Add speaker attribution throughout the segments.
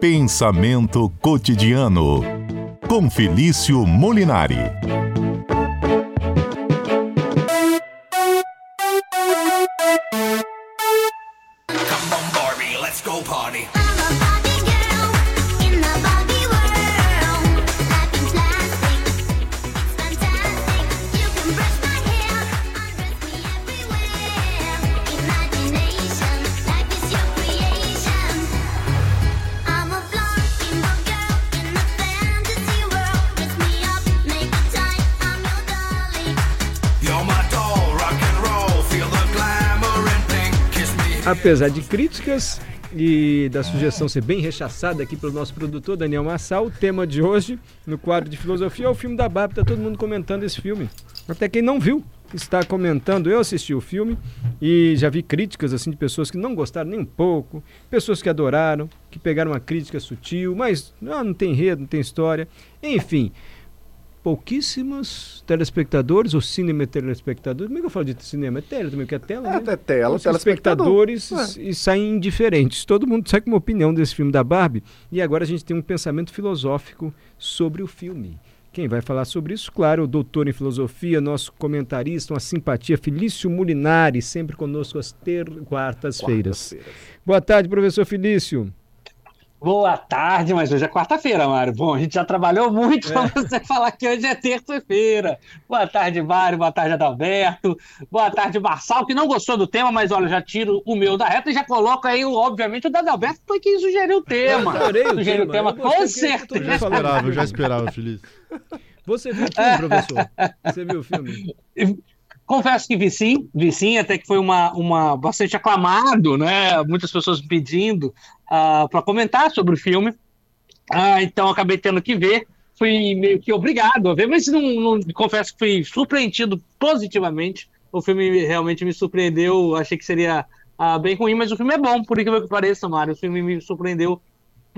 Speaker 1: Pensamento cotidiano com Felício Molinari.
Speaker 2: Apesar de críticas e da sugestão ser bem rechaçada aqui pelo nosso produtor Daniel Massal, o tema de hoje, no quadro de filosofia, é o filme da Barbie. Tá todo mundo comentando esse filme. Até quem não viu está comentando. Eu assisti o filme e já vi críticas assim de pessoas que não gostaram nem um pouco, pessoas que adoraram, que pegaram uma crítica sutil, mas ah, não tem enredo, não tem história. Enfim, pouquíssimos telespectadores, ou cinema telespectadores. Como é que eu falo de cinema? É tele também, que é tela,
Speaker 3: É,
Speaker 2: né?
Speaker 3: é tela,
Speaker 2: Os
Speaker 3: telespectador.
Speaker 2: espectadores e saem indiferentes. Todo mundo sai com uma opinião desse filme da Barbie. E agora a gente tem um pensamento filosófico sobre o filme. Quem vai falar sobre isso, claro, o doutor em filosofia, nosso comentarista, uma simpatia, Felício Mulinari, sempre conosco às ter... quartas-feiras. Boa tarde, professor Felício.
Speaker 4: Boa tarde, mas hoje é quarta-feira, Mário. Bom, a gente já trabalhou muito para você falar que hoje é terça-feira. Boa tarde, Mário. Boa tarde, Adalberto. Boa tarde, Marçal, que não gostou do tema, mas olha, já tiro o meu da reta e já coloco aí, obviamente, o da Adalberto foi quem sugeriu o tema.
Speaker 2: adorei o
Speaker 4: Sugeriu o
Speaker 2: tema.
Speaker 4: tema,
Speaker 2: Eu gostei
Speaker 4: com certeza.
Speaker 2: falou.
Speaker 5: esperava, eu já esperava, Feliz.
Speaker 2: Você viu o filme, professor? Você viu o filme?
Speaker 4: Confesso que vi sim, vi sim, até que foi uma, uma bastante aclamado, né? Muitas pessoas pedindo para comentar sobre o filme. Ah, então acabei tendo que ver. Fui meio que obrigado a ver, mas não, não- confesso que fui surpreendido positivamente. O filme realmente me surpreendeu. Achei que seria ah, bem ruim, mas o filme é bom, por incrível que pareça, Mário. O filme me surpreendeu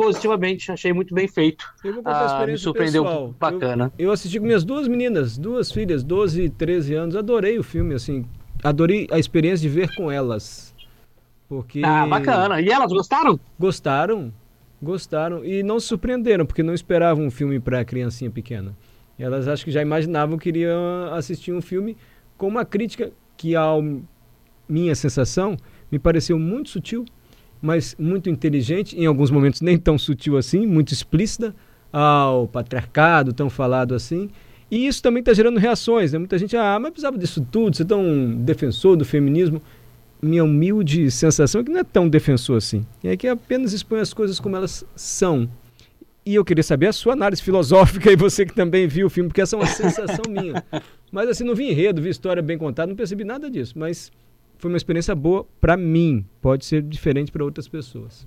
Speaker 4: positivamente. Achei muito bem feito.
Speaker 2: Eu vou contar a
Speaker 4: Ah, me
Speaker 2: experiência
Speaker 4: surpreendeu
Speaker 2: pessoal.
Speaker 4: bacana.
Speaker 2: Eu, eu assisti com minhas duas meninas, duas filhas, 12 e 13 anos. Adorei o filme, assim. Adorei a experiência de ver com elas. Porque
Speaker 4: Ah, bacana. E elas gostaram?
Speaker 2: gostaram, gostaram e não se surpreenderam, porque não esperavam um filme para criancinha pequena. Elas acho que já imaginavam que iriam assistir um filme com uma crítica que, ao minha sensação, me pareceu muito sutil, mas muito inteligente, em alguns momentos nem tão sutil assim, muito explícita ao patriarcado, tão falado assim. E isso também está gerando reações, né? Muita gente, ah, mas precisava disso tudo, você é tão defensor do feminismo minha humilde sensação é que não é tão defensor assim. É que apenas expõe as coisas como elas são. E eu queria saber a sua análise filosófica e você que também viu o filme, porque essa é uma sensação minha. Mas assim, não vi enredo, vi história bem contada, não percebi nada disso. Mas foi uma experiência boa para mim. Pode ser diferente para outras pessoas.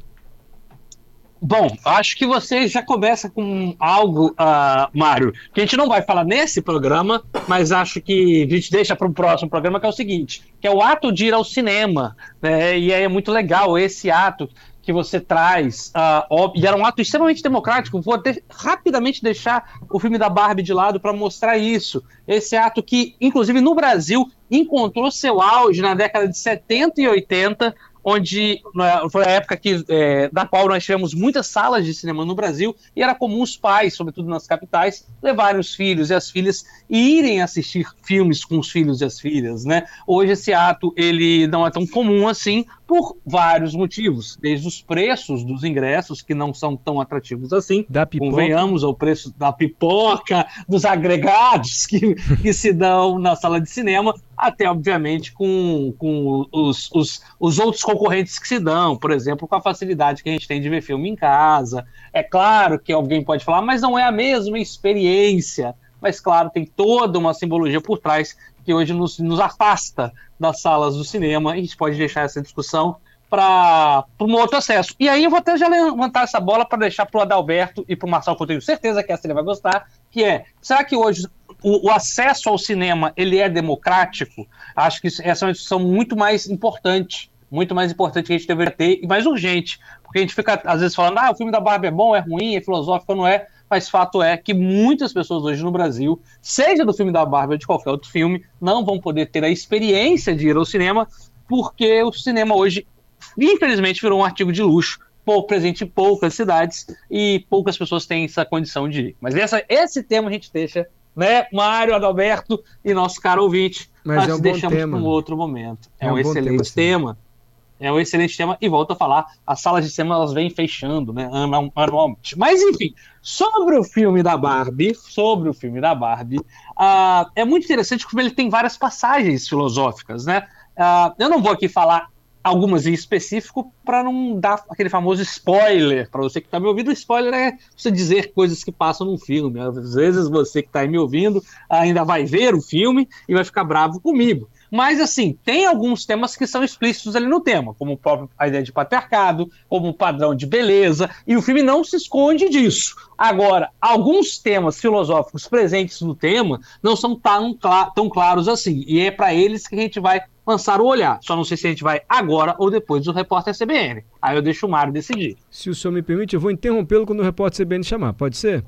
Speaker 4: Bom, acho que você já começa com algo, ah, Mário, que a gente não vai falar nesse programa, mas acho que a gente deixa para o próximo programa, que é o seguinte, que é o ato de ir ao cinema, né? E é muito legal esse ato que você traz, ó, e era um ato extremamente democrático. Vou de- rapidamente deixar o filme da Barbie de lado para mostrar isso. Esse ato que, inclusive no Brasil, encontrou seu auge na década de 70 e 80, onde né, foi a época que, é, da qual nós tivemos muitas salas de cinema no Brasil e era comum os pais, sobretudo nas capitais, levarem os filhos e as filhas e irem assistir filmes com os filhos e as filhas, né? Hoje esse ato ele não é tão comum assim por vários motivos, desde os preços dos ingressos que não são tão atrativos assim,
Speaker 2: Da pipoca.
Speaker 4: convenhamos ao preço da pipoca, dos agregados que, que se dão na sala de cinema, até obviamente com, com os, os, os outros concorrentes que se dão, por exemplo, com a facilidade que a gente tem de ver filme em casa. É claro que alguém pode falar, mas não é a mesma experiência. Mas claro, tem toda uma simbologia por trás que hoje nos, nos afasta das salas do cinema e a gente pode deixar essa discussão para um outro acesso. E aí eu vou até já levantar essa bola para deixar para o Adalberto e para o Marcelo, que eu tenho certeza que essa ele vai gostar, que é, será que hoje o, o acesso ao cinema ele é democrático? Acho que essa é uma discussão muito mais importante, muito mais importante que a gente deveria ter e mais urgente, porque a gente fica às vezes falando, ah, o filme da Barbie é bom, é ruim, é filosófico, não é, mas fato é que muitas pessoas hoje no Brasil, seja do filme da Barbie ou de qualquer outro filme, não vão poder ter a experiência de ir ao cinema, porque o cinema hoje, infelizmente, virou um artigo de luxo presente em poucas cidades e poucas pessoas têm essa condição de ir. Mas essa, esse tema a gente deixa, né, Mário, Adalberto e nosso caro ouvinte,
Speaker 2: Mas
Speaker 4: nós
Speaker 2: é um
Speaker 4: deixamos
Speaker 2: tema.
Speaker 4: para um outro momento. É,
Speaker 2: É
Speaker 4: um,
Speaker 2: um
Speaker 4: excelente tema. É um excelente tema, e volto a falar, as salas de cinema elas vêm fechando, né, anual- anualmente. Mas, enfim, sobre o filme da Barbie, sobre o filme da Barbie, ah, é muito interessante como ele tem várias passagens filosóficas, né? Ah, eu não vou aqui falar algumas em específico para não dar aquele famoso spoiler para você que está me ouvindo. Spoiler é você dizer coisas que passam num filme. Às vezes você que está me ouvindo ainda vai ver o filme e vai ficar bravo comigo. Mas, assim, tem alguns temas que são explícitos ali no tema, como o próprio, a ideia de patriarcado, como o padrão de beleza, e o filme não se esconde disso. Agora, alguns temas filosóficos presentes no tema não são tão, tão claros assim, e é para eles que a gente vai lançar o olhar. Só não sei se a gente vai agora ou depois do repórter CBN. Aí eu deixo o Mário decidir.
Speaker 2: Se o senhor me permite, eu vou interrompê-lo quando o repórter CBN chamar. Pode ser?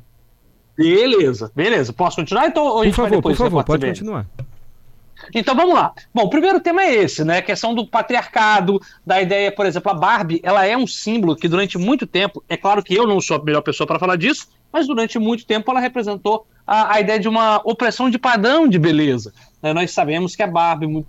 Speaker 4: Beleza, beleza. Posso continuar? Então, ou a
Speaker 2: Por
Speaker 4: gente vai
Speaker 2: favor, por
Speaker 4: depois do
Speaker 2: favor, pode
Speaker 4: CBN?
Speaker 2: continuar.
Speaker 4: Então vamos lá. Bom, o primeiro tema é esse, né? A questão do patriarcado, da ideia, por exemplo, a Barbie, ela é um símbolo que durante muito tempo, é claro que eu não sou a melhor pessoa para falar disso, mas durante muito tempo ela representou a, a ideia de uma opressão de padrão de beleza. Né, nós sabemos que a Barbie,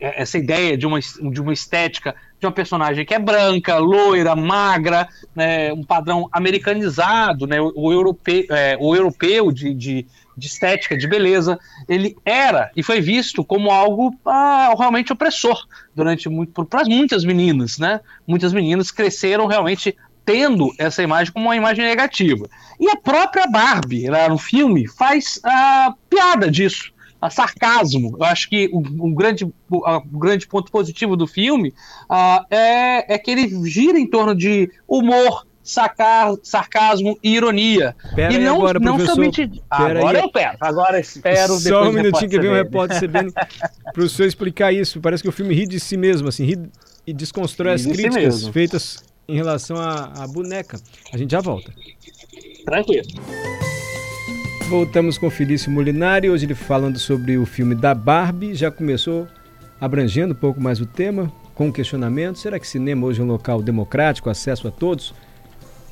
Speaker 4: essa ideia de uma, de uma estética de uma personagem que é branca, loira, magra, né, um padrão americanizado, né, o, europeu, é, o europeu de, de, de estética, de beleza, ele era e foi visto como algo ah, realmente opressor durante para muitas meninas, né? Muitas meninas cresceram realmente tendo essa imagem como uma imagem negativa. E a própria Barbie, lá no filme, faz ah, piada disso, a sarcasmo. Eu acho que o, grande, o, grande ponto positivo do filme ah, é, é que ele gira em torno de humor, sacar, sarcasmo e ironia.
Speaker 2: Pera
Speaker 4: e não,
Speaker 2: agora,
Speaker 4: não somente. Agora
Speaker 2: aí.
Speaker 4: eu pego, agora espero.
Speaker 2: Só um minutinho que vem o
Speaker 4: repórter
Speaker 2: CBN para o senhor explicar isso. Parece que o filme ri de si mesmo, assim, ri e desconstrói as
Speaker 4: Ri de si
Speaker 2: críticas
Speaker 4: mesmo.
Speaker 2: feitas em relação à, à boneca. A gente já volta.
Speaker 4: Tranquilo.
Speaker 2: Voltamos com Felício Molinari, hoje ele falando sobre o filme da Barbie, já começou abrangendo um pouco mais o tema, com questionamento, será que cinema hoje é um local democrático, acesso a todos?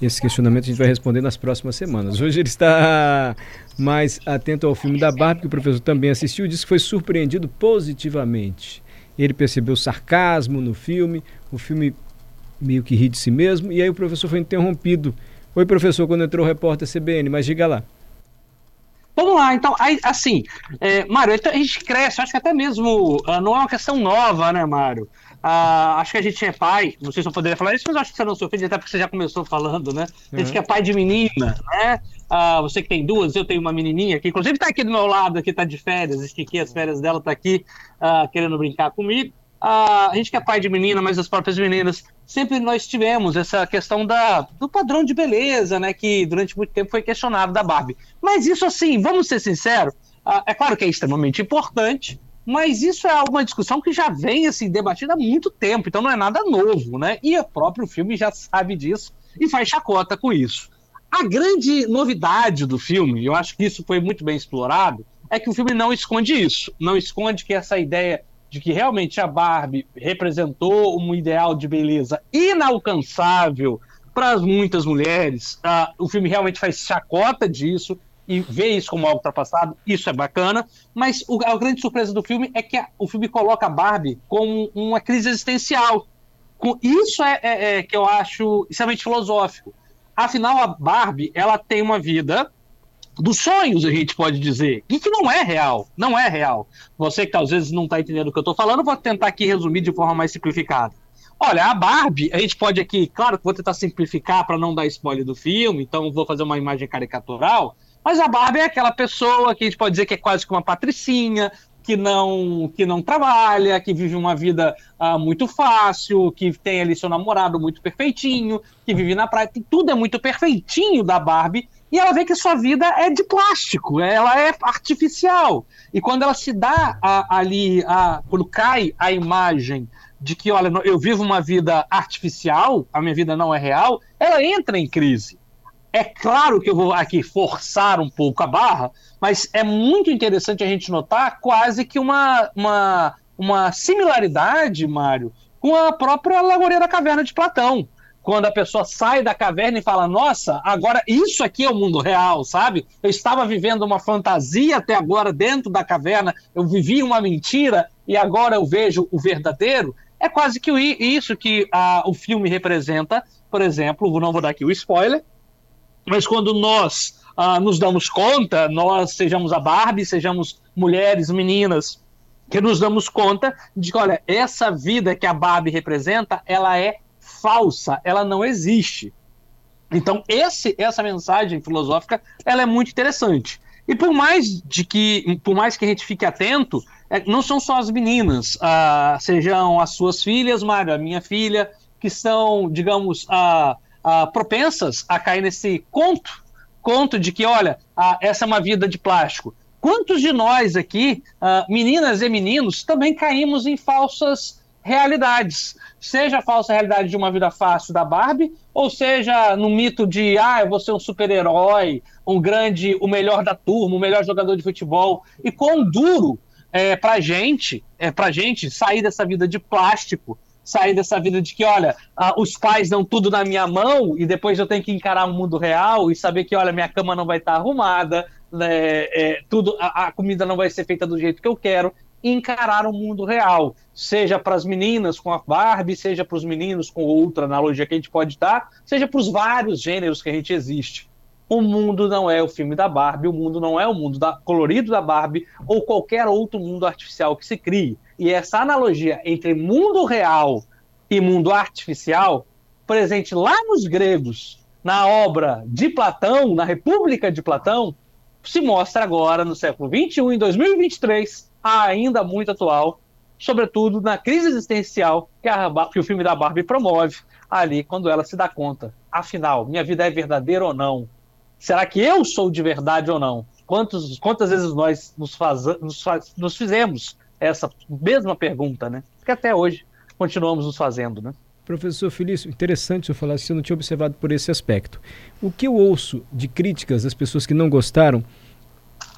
Speaker 2: Esse questionamento a gente vai responder nas próximas semanas. Hoje ele está mais atento ao filme da Barbie, que o professor também assistiu, disse que foi surpreendido positivamente. Ele percebeu sarcasmo no filme, o filme meio que ri de si mesmo, e aí o professor foi interrompido. Oi, professor, quando entrou o repórter CBN, mas diga lá.
Speaker 4: Vamos lá, então, aí, assim, é, Mário, então a gente cresce, acho que até mesmo ah, não é uma questão nova, né, Mário? Ah, acho que a gente é pai, não sei se eu poderia falar isso, mas acho que você não se ofende, até porque você já começou falando, né? A gente
Speaker 2: Uhum.
Speaker 4: que é pai de menina, né? Ah, você que tem duas, eu tenho uma menininha que inclusive tá aqui do meu lado, aqui tá de férias, estiquei as férias dela, tá aqui ah, querendo brincar comigo. A gente que é pai de menina, mas as próprias meninas, sempre nós tivemos essa questão da, do padrão de beleza, né? Que durante muito tempo foi questionado da Barbie. Mas isso, assim, vamos ser sinceros, é claro que é extremamente importante, mas isso é uma discussão que já vem assim debatida há muito tempo, então não é nada novo, né? E o próprio filme já sabe disso e faz chacota com isso. A grande novidade do filme, eu acho que isso foi muito bem explorado, é que o filme não esconde isso, não esconde que essa ideia de que realmente a Barbie representou um ideal de beleza inalcançável para muitas mulheres. Ah, o filme realmente faz chacota disso e vê isso como algo ultrapassado, isso é bacana, mas o- a grande surpresa do filme é que a- o filme coloca a Barbie como uma crise existencial. Com- Isso é, é- é que eu acho extremamente filosófico. Afinal, a Barbie ela tem uma vida dos sonhos, a gente pode dizer, e que não é real, não é real. Você que às vezes não está entendendo o que eu estou falando, vou tentar aqui resumir de forma mais simplificada. Olha, a Barbie, a gente pode aqui, claro que vou tentar simplificar para não dar spoiler do filme, então vou fazer uma imagem caricatural, mas a Barbie é aquela pessoa que a gente pode dizer que é quase que uma patricinha, que não, que não trabalha, que vive uma vida ah, muito fácil, que tem ali seu namorado muito perfeitinho, que vive na praia, tudo é muito perfeitinho da Barbie, e ela vê que sua vida é de plástico, ela é artificial. E quando ela se dá a- ali, a, quando cai a imagem de que, olha, eu vivo uma vida artificial, a minha vida não é real, ela entra em crise. É claro que eu vou aqui forçar um pouco a barra, mas é muito interessante a gente notar quase que uma, uma, uma similaridade, Mário, com a própria Alegoria da Caverna de Platão. Quando a pessoa sai da caverna e fala: Nossa, agora isso aqui é o mundo real, sabe? Eu estava vivendo uma fantasia até agora dentro da caverna, eu vivi uma mentira e agora eu vejo o verdadeiro. É quase que isso que ah, o filme representa. Por exemplo, não vou dar aqui o spoiler, mas quando nós ah, nos damos conta, nós sejamos a Barbie, sejamos mulheres, meninas, que nos damos conta de que, olha, essa vida que a Barbie representa, ela é falsa, ela não existe. Então, esse, essa mensagem filosófica, ela é muito interessante. E por mais de que, por mais que a gente fique atento, é, não são só as meninas, ah, sejam as suas filhas, Mário, a minha filha, que são, digamos, ah, ah, propensas a cair nesse conto, conto de que, olha, essa é uma vida de plástico. Quantos de nós aqui, ah, meninas e meninos, também caímos em falsas realidades? Seja a falsa realidade de uma vida fácil da Barbie, ou seja no mito de, ah, eu vou ser um super-herói, um grande, o melhor da turma, o melhor jogador de futebol. E quão duro é pra gente, é pra gente sair dessa vida de plástico, sair dessa vida de que, olha, ah, os pais dão tudo na minha mão e depois eu tenho que encarar o mundo real e saber que, olha, minha cama não vai estar arrumada, né, é, tudo, a, a comida não vai ser feita do jeito que eu quero, encarar o mundo real, seja para as meninas com a Barbie, seja para os meninos com outra analogia que a gente pode dar, seja para os vários gêneros que a gente existe. O mundo não é o filme da Barbie, o mundo não é o mundo da, colorido da Barbie ou qualquer outro mundo artificial que se crie. E essa analogia entre mundo real e mundo artificial, presente lá nos gregos, na obra de Platão, na República de Platão, se mostra agora no século XXI, em 2023, ainda muito atual, sobretudo na crise existencial que, a, que o filme da Barbie promove ali, quando ela se dá conta. Afinal, minha vida é verdadeira ou não? Será que eu sou de verdade ou não? Quantos, quantas vezes nós nos, faz, nos, faz- nos fizemos essa mesma pergunta, né? Que até hoje continuamos nos fazendo, né?
Speaker 2: Professor Felício, interessante senhor falar isso, eu não tinha observado por esse aspecto. O que eu ouço de críticas das pessoas que não gostaram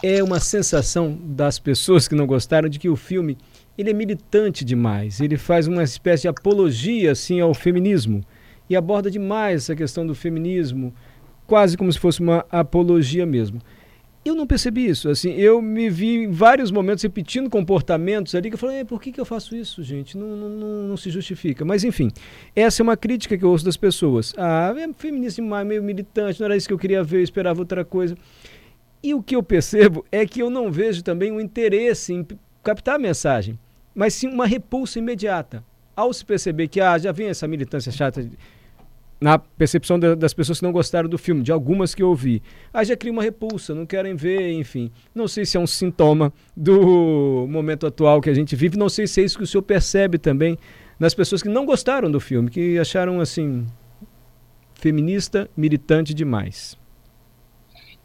Speaker 2: é uma sensação das pessoas que não gostaram de que o filme ele é militante demais, ele faz uma espécie de apologia assim ao feminismo e aborda demais essa questão do feminismo, quase como se fosse uma apologia mesmo. Eu não percebi isso, assim, eu me vi em vários momentos repetindo comportamentos ali que eu falei, "Eh, por que, que eu faço isso, gente? Não, não, não, não se justifica. Mas enfim, essa é uma crítica que eu ouço das pessoas. Ah, é feminista demais, meio militante, não era isso que eu queria ver, eu esperava outra coisa. E o que eu percebo é que eu não vejo também um interesse em captar a mensagem, mas sim uma repulsa imediata. Ao se perceber que ah, já vem essa militância chata, de- na percepção da- das pessoas que não gostaram do filme, de algumas que eu ouvi, aí já cria uma repulsa, não querem ver, enfim. Não sei se é um sintoma do momento atual que a gente vive, não sei se é isso que o senhor percebe também nas pessoas que não gostaram do filme, que acharam assim feminista, militante demais.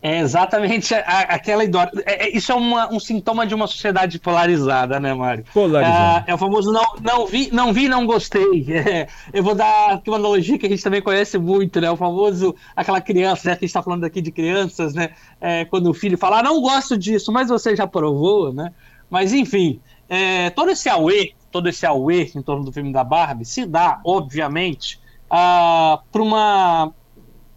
Speaker 4: É exatamente a- aquela ideia. É, é- isso é uma- um sintoma de uma sociedade polarizada, né, Mário?
Speaker 2: Polarizado.
Speaker 4: Ah, é o famoso não, não vi, não vi, não gostei. É, eu vou dar aqui uma analogia que a gente também conhece muito, né? O famoso, aquela criança, né? Que a gente está falando aqui de crianças, né? É, quando o filho fala, ah, não gosto disso, mas você já provou, né? Mas enfim, é, todo esse auê, todo esse auê em torno do filme da Barbie se dá, obviamente, para uma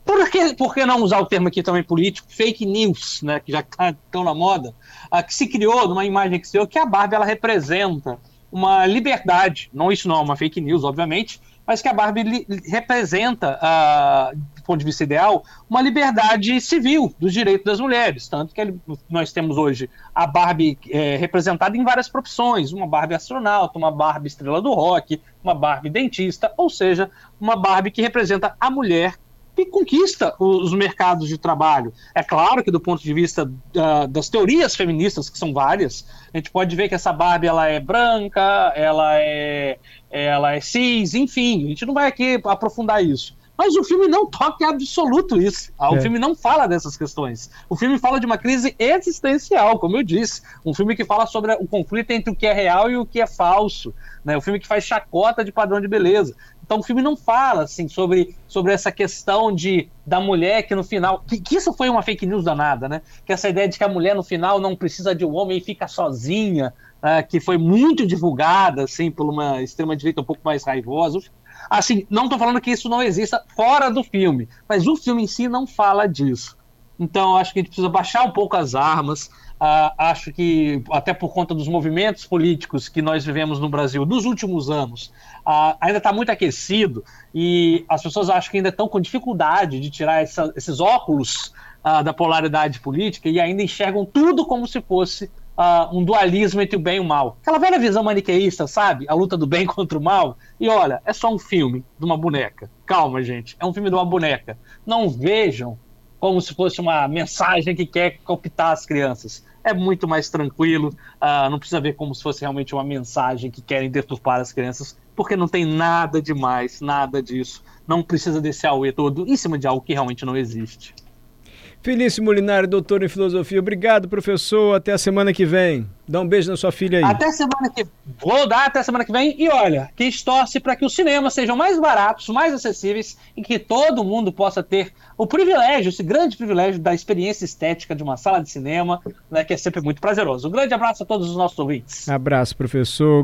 Speaker 4: por que, por que não usar o termo aqui também político, fake news, né, que já está tão na moda, ah, que se criou numa imagem que se criou que a Barbie ela representa uma liberdade, não isso não é uma fake news, obviamente, mas que a Barbie li- representa, ah, do ponto de vista ideal, uma liberdade civil dos direitos das mulheres, tanto que nós temos hoje a Barbie eh, representada em várias profissões, uma Barbie astronauta, uma Barbie estrela do rock, uma Barbie dentista, ou seja, uma Barbie que representa a mulher que conquista os mercados de trabalho. É claro que do ponto de vista ah, das teorias feministas, que são várias, a gente pode ver que essa Barbie ela é branca, ela é, ela é cis, enfim, a gente não vai aqui aprofundar isso. Mas o filme não toca em absoluto isso. Ah, O
Speaker 2: É.
Speaker 4: filme não fala dessas questões. O filme fala de uma crise existencial, como eu disse. Um filme que fala sobre o conflito entre o que é real e o que é falso. Né? O filme que faz chacota de padrão de beleza. Então o filme não fala assim sobre, sobre essa questão de da mulher que no final. Que, que isso foi uma fake news danada, né? Que essa ideia de que a mulher no final não precisa de um homem e fica sozinha, né? que foi muito divulgada assim, por uma extrema-direita um pouco mais raivosa. Assim, não tô falando que isso não exista fora do filme, mas o filme em si não fala disso. Então, acho que a gente precisa baixar um pouco as armas. Ah, acho que, até por conta dos movimentos políticos que nós vivemos no Brasil nos últimos anos, ah, ainda está muito aquecido e as pessoas acham que ainda estão com dificuldade de tirar essa- esses óculos ah, da polaridade política e ainda enxergam tudo como se fosse ah, um dualismo entre o bem e o mal. Aquela velha visão maniqueísta, sabe? A luta do bem contra o mal. E olha, é só um filme de uma boneca. Calma, gente. É um filme de uma boneca. Não vejam como se fosse uma mensagem que quer cooptar as crianças. É muito mais tranquilo, ah, não precisa ver como se fosse realmente uma mensagem que querem deturpar as crianças, porque não tem nada demais, nada disso. Não precisa desse auê todo em cima de algo que realmente não existe.
Speaker 2: Felício Molinari, doutor em filosofia. Obrigado, professor. Até a semana que vem. Dá um beijo na sua filha aí.
Speaker 4: Até semana que vou dar até semana que vem e olha, que torce para que os cinemas sejam mais baratos, mais acessíveis e que todo mundo possa ter o privilégio, esse grande privilégio da experiência estética de uma sala de cinema, né, que é sempre muito prazeroso. Um grande abraço a todos os nossos ouvintes.
Speaker 2: Abraço, professor.